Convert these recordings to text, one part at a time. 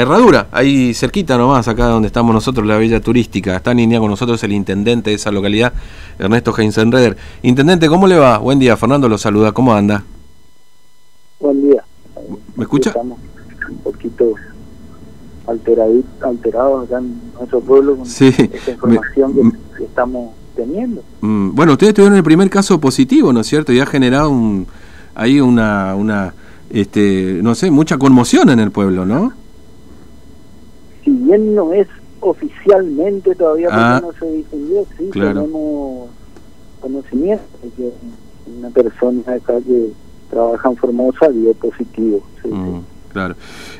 Herradura, ahí cerquita nomás, acá donde estamos nosotros, la Villa Turística. Está en línea con nosotros el intendente de esa localidad, Ernesto Heinzenreder. Intendente, ¿cómo le va? Buen día, Fernando lo saluda, ¿cómo anda? Buen día. ¿Me escucha? Estamos un poquito alterados acá en nuestro pueblo con Sí, esta información me- que, que estamos teniendo. Mm, Bueno, ustedes tuvieron el primer caso positivo, ¿no es cierto? Y ha generado un, ahí una, una este, no sé, mucha conmoción en el pueblo, ¿no? Bien no es oficialmente todavía porque Ah, no se difundió, sí claro. tenemos conocimiento de que una persona acá que trabaja en Formosa dio positivo. sí, sí. Mm, claro.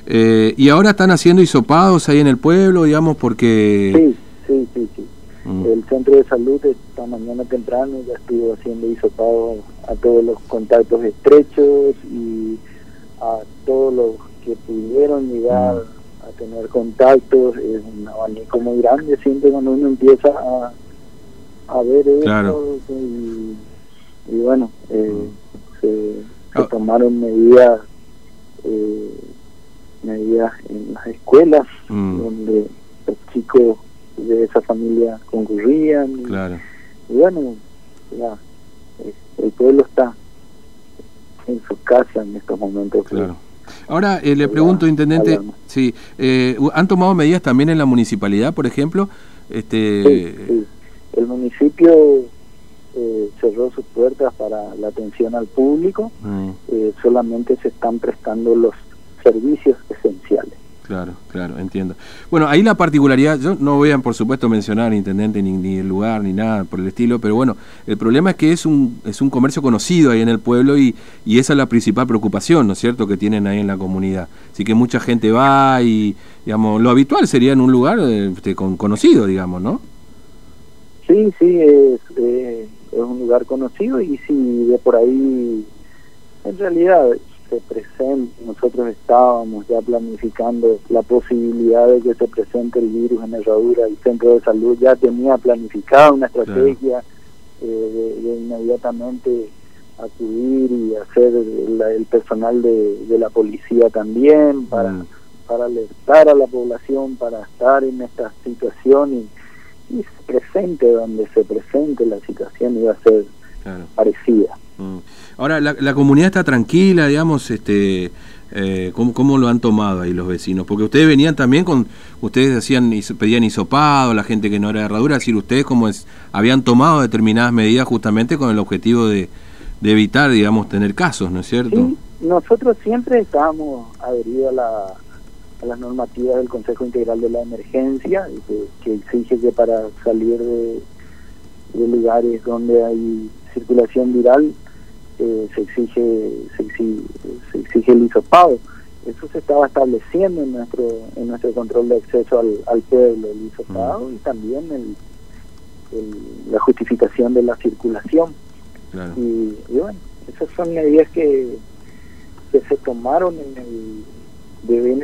Eh, y ahora están haciendo hisopados ahí en el pueblo, digamos, porque... Sí, sí, sí, sí. Mm, El centro de salud esta mañana temprano ya estuvo haciendo hisopado a todos los contactos estrechos y a todos los que pudieron llegar Mm. Tener contactos. Es un abanico muy grande siempre cuando uno empieza a, a ver eso y, y bueno, eh, se, se Ah. tomaron medidas eh, medidas en las escuelas Mm. donde los chicos de esa familia concurrían y, claro. y bueno ya, eh, el pueblo está en su casa en estos momentos Claro. Ahora eh, le pregunto, intendente, sí, eh, ¿han tomado medidas también en la municipalidad, por ejemplo? Este, Sí, sí. el municipio eh, cerró sus puertas para la atención al público. Mm, eh, solamente se están prestando los servicios esenciales Claro, claro, entiendo. Bueno, ahí la particularidad, yo no voy a, por supuesto, mencionar intendente ni, ni el lugar ni nada por el estilo, pero bueno, el problema es que es un, es un comercio conocido ahí en el pueblo y, y esa es la principal preocupación, ¿no es cierto?, que tienen ahí en la comunidad. Así que mucha gente va y, digamos, lo habitual sería en un lugar este, con, conocido, digamos, ¿no? Sí, sí, es, eh, es un lugar conocido y si de por ahí, en realidad se presenta, nosotros estábamos ya planificando la posibilidad de que se presente el virus en Herradura, el centro de salud ya tenía planificada una estrategia eh, de, de inmediatamente acudir y hacer la- el personal de, de la policía también para, Mm. para alertar a la población, para estar en esta situación y y se presente donde se presente la situación iba a ser Claro. parecida. Mm. Ahora, la, comunidad está tranquila, digamos, este, eh, ¿cómo, lo han tomado ahí los vecinos? Porque ustedes venían también con, ustedes hacían, pedían hisopado, la gente que no era herradura, es decir, ustedes como es, habían tomado determinadas medidas justamente con el objetivo de, evitar, digamos, tener casos, ¿no es cierto? Sí, nosotros siempre estábamos adheridos a, la- a las normativas del Consejo Integral de la Emergencia, que, exige que para salir de lugares donde hay circulación viral eh, se exige se exige, se exige el hisopado. Eso se estaba estableciendo en nuestro en nuestro control de acceso al, al pueblo, el hisopado y también el, el- la justificación de la circulación. Claro. Y, y bueno, esas son medidas que, que se tomaron en el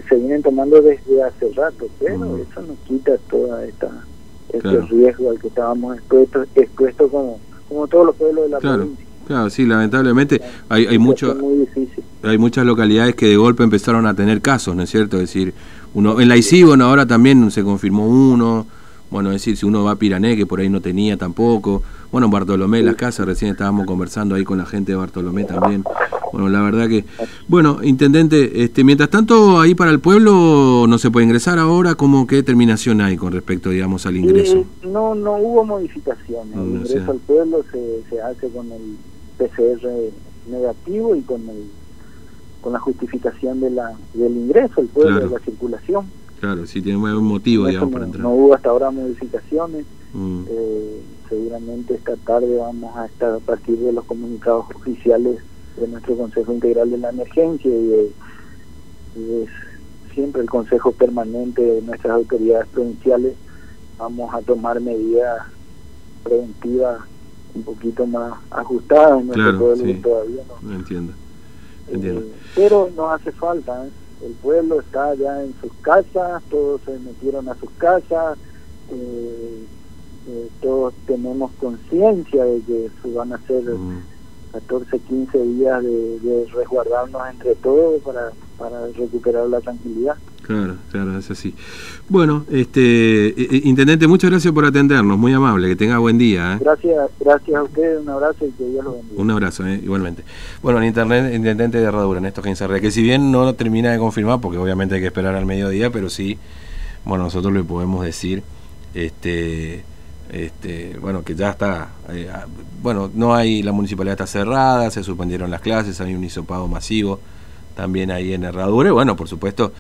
se vienen tomando desde hace rato, pero eso no quita toda esta este Claro. riesgo al que estábamos expuestos, expuestos como, como todos los pueblos de la Claro, provincia. Claro, sí, lamentablemente hay, hay mucho, hay muchas localidades que de golpe empezaron a tener casos, ¿no es cierto? Es decir, uno en la bueno, ahora también se confirmó uno, bueno, es decir, si uno va a Pirané, que por ahí no tenía tampoco, bueno, en Bartolomé, las casas, recién estábamos conversando ahí con la gente de Bartolomé también, bueno, la verdad que, bueno, Intendente, este, mientras tanto, ahí para el pueblo no se puede ingresar ahora, ¿cómo qué determinación hay con respecto, digamos, al ingreso? No no hubo modificaciones. El ingreso al pueblo se, se hace con el PCR negativo y con el con la justificación de la del ingreso al pueblo, Claro. de la circulación. Claro, sí tiene un motivo, digamos, no, para entrar. no hubo hasta ahora modificaciones. Mm, Eh, seguramente esta tarde vamos a estar a partir de los comunicados oficiales de nuestro Consejo Integral de la Emergencia y de, y de siempre el Consejo Permanente de nuestras autoridades provinciales vamos a tomar medidas preventivas un poquito más ajustadas en nuestro Claro, pueblo sí. que todavía no. entiendo, Eh, pero no hace falta, ¿eh? el pueblo está ya en sus casas, todos se metieron a sus casas, eh, eh, todos tenemos conciencia de que se van a hacer Mm. 14, 15 días de, de resguardarnos entre todos para, para recuperar la tranquilidad. Claro, claro, es así. Bueno, este, eh, eh, intendente, muchas gracias por atendernos, muy amable, que tenga buen día. ¿eh? Gracias, gracias a ustedes, un abrazo y que Dios lo bendiga. Un abrazo, igualmente. Bueno, el internet, intendente de Herradura, Néstor Gensarre, que si bien no termina de confirmar, porque obviamente hay que esperar al mediodía, pero sí, bueno, nosotros le podemos decir, este, este, bueno, que ya está, bueno, no hay, la municipalidad está cerrada, se suspendieron las clases, hay un hisopado masivo también ahí en Herradura, y bueno, por supuesto,